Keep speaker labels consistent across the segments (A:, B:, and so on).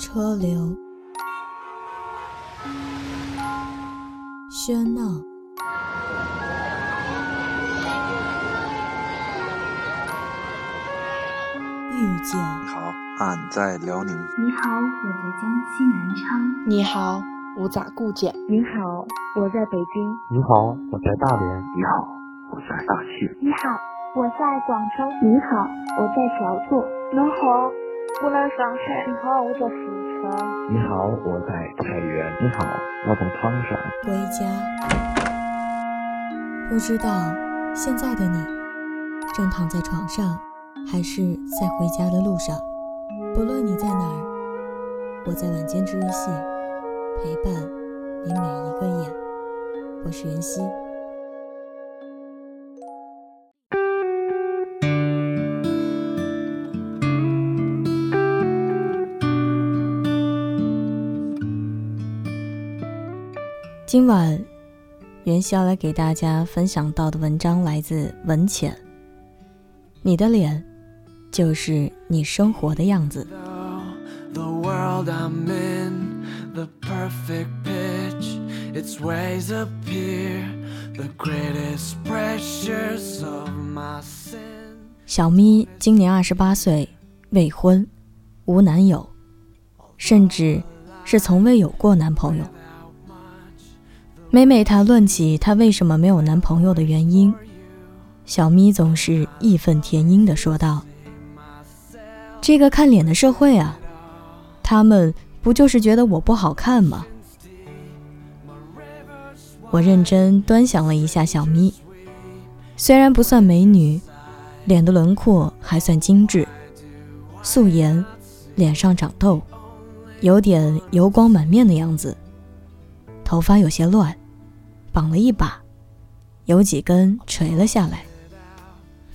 A: 车流，喧闹，遇见。
B: 你好，俺在辽宁。
C: 你好，我在江西南昌。
D: 你好，我在固检。
E: 你好，我在北京。
F: 你好，我在大连。
G: 你好，我在大庆。
H: 你好，我在广州。
I: 你好，我在小作。
J: 你好，我在上海。
K: 你好，我在四川。
L: 你好，我在太原。
M: 你好，我在唐山。
A: 回家，不知道现在的你正躺在床上，还是在回家的路上。不论你在哪儿，我在晚间治愈系陪伴你每一个夜。我是袁熙。今晚，袁熙要来给大家分享到的文章来自文浅。你的脸，就是你生活的样子。小咪今年二十八岁，未婚，无男友，甚至是从未有过男朋友。每每谈论起她为什么没有男朋友的原因，小咪总是义愤填膺地说道：“这个看脸的社会啊，他们不就是觉得我不好看吗？”我认真端详了一下小咪，虽然不算美女，脸的轮廓还算精致，素颜，脸上长痘，有点油光满面的样子，头发有些乱。绑了一把，有几根垂了下来，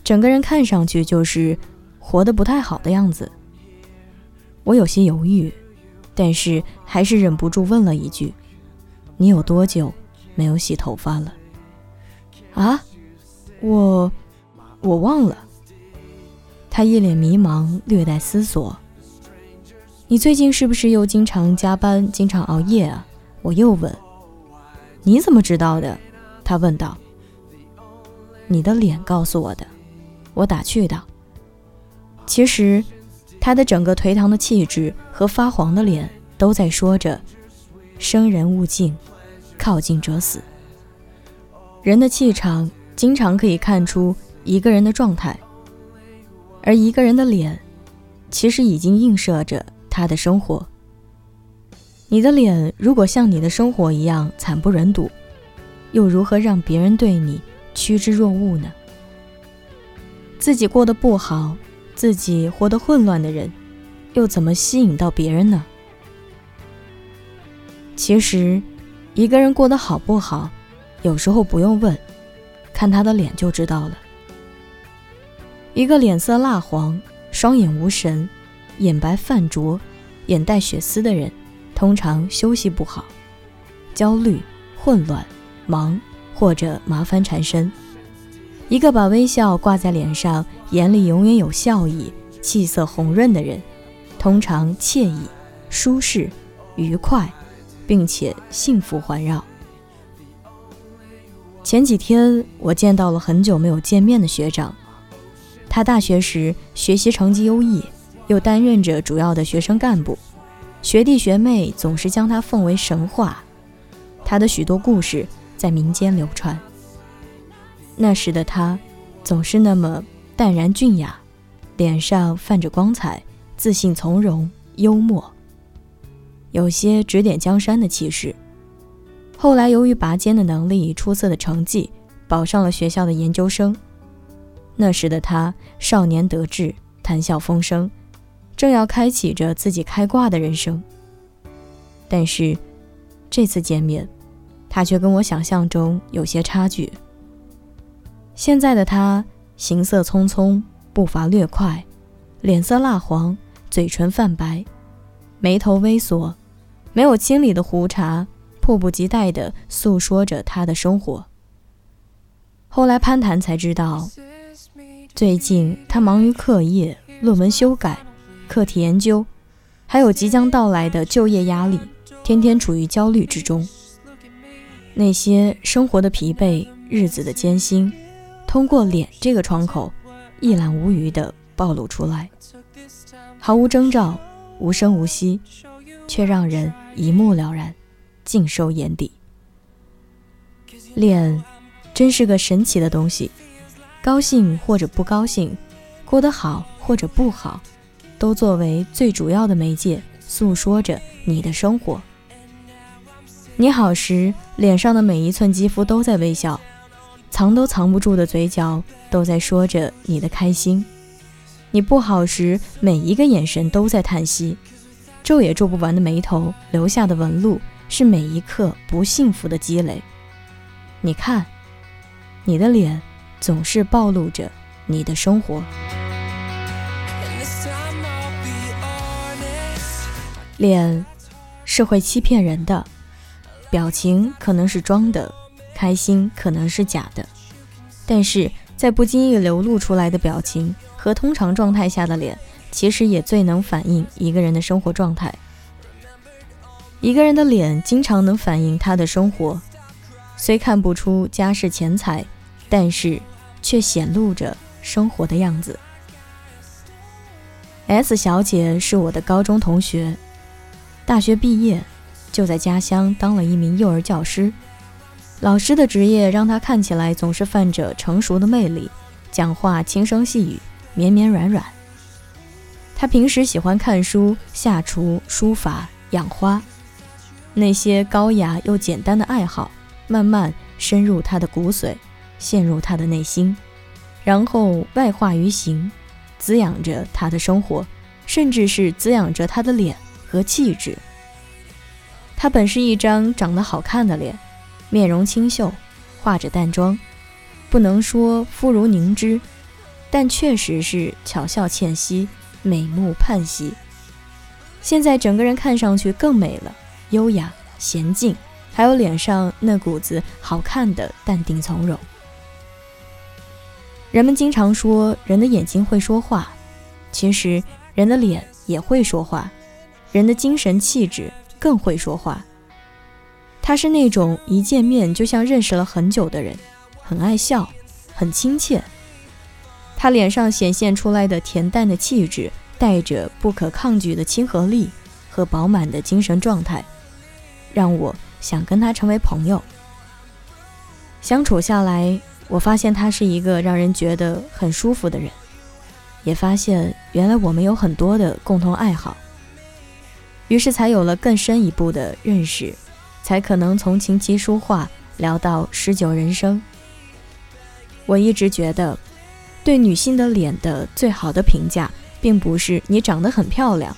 A: 整个人看上去就是活得不太好的样子。我有些犹豫，但是还是忍不住问了一句：“你有多久没有洗头发了？”啊，我我忘了。他一脸迷茫，略带思索：“你最近是不是又经常加班，经常熬夜啊？”我又问。你怎么知道的？他问道。你的脸告诉我的，我打趣道。其实，他的整个颓唐的气质和发黄的脸都在说着：生人勿近，靠近者死。人的气场经常可以看出一个人的状态，而一个人的脸，其实已经映射着他的生活。你的脸如果像你的生活一样惨不忍睹，又如何让别人对你趋之若鹜呢？自己过得不好，自己活得混乱的人，又怎么吸引到别人呢？其实，一个人过得好不好，有时候不用问，看他的脸就知道了。一个脸色蜡黄、双眼无神、眼白泛浊、眼带血丝的人。通常休息不好，焦虑、混乱、忙或者麻烦缠身。一个把微笑挂在脸上，眼里永远有笑意、气色红润的人，通常惬意、舒适、愉快，并且幸福环绕。前几天我见到了很久没有见面的学长，他大学时学习成绩优异，又担任着主要的学生干部。学弟学妹总是将他奉为神话，他的许多故事在民间流传。那时的他，总是那么淡然俊雅，脸上泛着光彩，自信从容，幽默，有些指点江山的气势。后来由于拔尖的能力、出色的成绩，保上了学校的研究生。那时的他，少年得志，谈笑风生。正要开启着自己开挂的人生，但是这次见面，他却跟我想象中有些差距。现在的他行色匆匆，步伐略快，脸色蜡黄，嘴唇泛白，眉头微锁，没有清理的胡茬，迫不及待地诉说着他的生活。后来攀谈才知道，最近他忙于课业、论文修改。课题研究，还有即将到来的就业压力，天天处于焦虑之中。那些生活的疲惫、日子的艰辛，通过脸这个窗口，一览无余地暴露出来，毫无征兆，无声无息，却让人一目了然，尽收眼底。脸，真是个神奇的东西，高兴或者不高兴，过得好或者不好，都作为最主要的媒介，诉说着你的生活。你好时，脸上的每一寸肌肤都在微笑，藏都藏不住的嘴角都在说着你的开心；你不好时，每一个眼神都在叹息，皱也皱不完的眉头留下的纹路，是每一刻不幸福的积累。你看，你的脸总是暴露着你的生活。脸是会欺骗人的，表情可能是装的，开心可能是假的，但是在不经意流露出来的表情和通常状态下的脸，其实也最能反映一个人的生活状态。一个人的脸经常能反映他的生活。虽看不出家世钱财，但是却显露着生活的样子。S 小姐是我的高中同学，大学毕业就在家乡当了一名幼儿教师。老师的职业让他看起来总是泛着成熟的魅力，讲话轻声细语，绵绵软软。他平时喜欢看书、下厨、书法、养花，那些高雅又简单的爱好。慢慢深入他的骨髓，陷入他的内心，然后外化于形，滋养着他的生活，甚至是滋养着他的脸和气质。她本是一张长得好看的脸，面容清秀，化着淡妆，不能说肤如凝脂，但确实是巧笑倩兮，美目盼兮。现在整个人看上去更美了，优雅娴静。还有脸上那股子好看的淡定从容。人们经常说人的眼睛会说话，其实人的脸也会说话，人的精神气质更会说话。他是那种一见面就像认识了很久的人，很爱笑，很亲切。他脸上显现出来的恬淡的气质，带着不可抗拒的亲和力和饱满的精神状态，让我。想跟他成为朋友，相处下来，我发现他是一个让人觉得很舒服的人，也发现原来我们有很多的共同爱好，于是才有了更深一步的认识，才可能从琴棋书画聊到诗酒人生。我一直觉得，对女性的脸的最好的评价，并不是你长得很漂亮，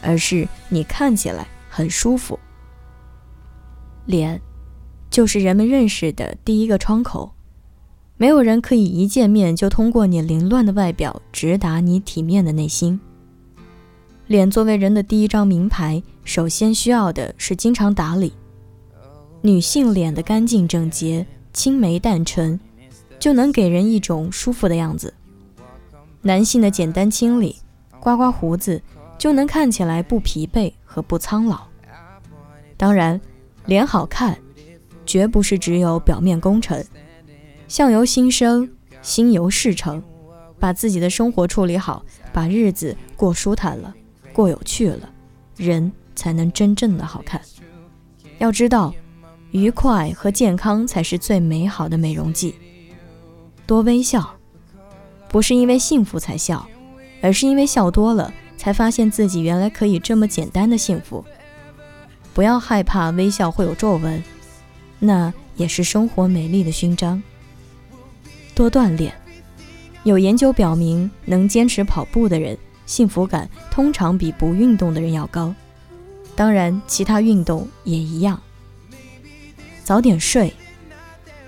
A: 而是你看起来很舒服。脸，就是人们认识的第一个窗口。没有人可以一见面就通过你凌乱的外表直达你体面的内心。脸作为人的第一张名牌，首先需要的是经常打理。女性脸的干净整洁、青眉淡唇，就能给人一种舒服的样子。男性的简单清理、刮刮胡子，就能看起来不疲惫和不苍老。当然。脸好看，绝不是只有表面工程。相由心生，心由事成。把自己的生活处理好，把日子过舒坦了，过有趣了，人才能真正的好看。要知道，愉快和健康才是最美好的美容剂。多微笑，不是因为幸福才笑，而是因为笑多了，才发现自己原来可以这么简单的幸福。不要害怕微笑会有皱纹，那也是生活美丽的勋章。多锻炼，有研究表明，能坚持跑步的人，幸福感通常比不运动的人要高。当然，其他运动也一样。早点睡，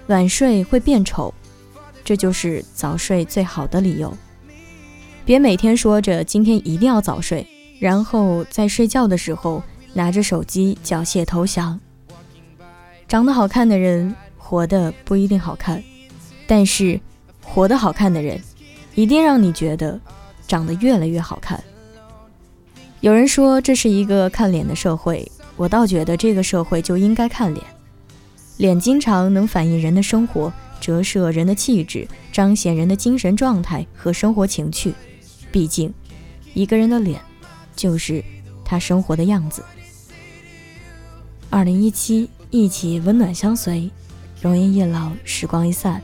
A: 晚睡会变丑，这就是早睡最好的理由。别每天说着今天一定要早睡，然后在睡觉的时候。拿着手机缴械投降。长得好看的人活得不一定好看，但是活得好看的人一定让你觉得长得越来越好看。有人说这是一个看脸的社会，我倒觉得这个社会就应该看脸。脸经常能反映人的生活，折射人的气质，彰显人的精神状态和生活情趣。毕竟，一个人的脸，就是他生活的样子。二零一七，一起温暖相随，容颜一老，时光一散。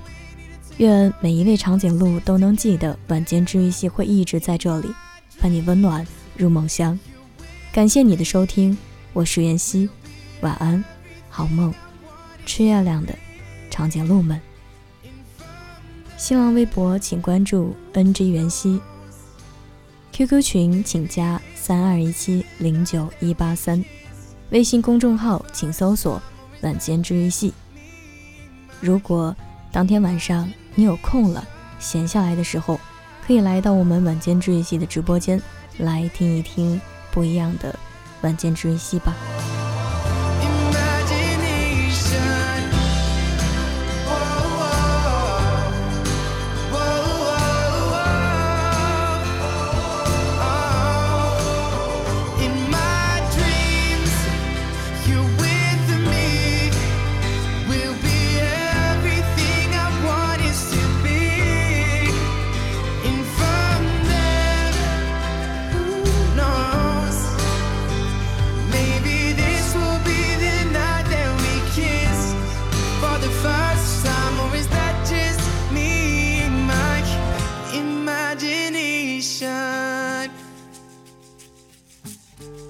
A: 愿每一位长颈鹿都能记得，晚间治愈系会一直在这里，伴你温暖入梦乡。感谢你的收听，我是妍希，晚安，好梦。吃月亮的长颈鹿们。新浪微博请关注 NG 袁熙，QQ 群请加三二一七零九一八三，微信公众号请搜索晚间治愈系。如果当天晚上，你有空了，闲下来的时候，可以来到我们晚间治愈系的直播间，来听一听不一样的晚间治愈系吧。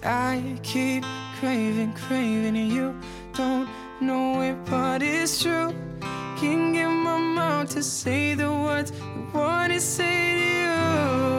F: I keep craving, craving, you don't know if what is true. Can't get my mouth to say the words I wanna say to you.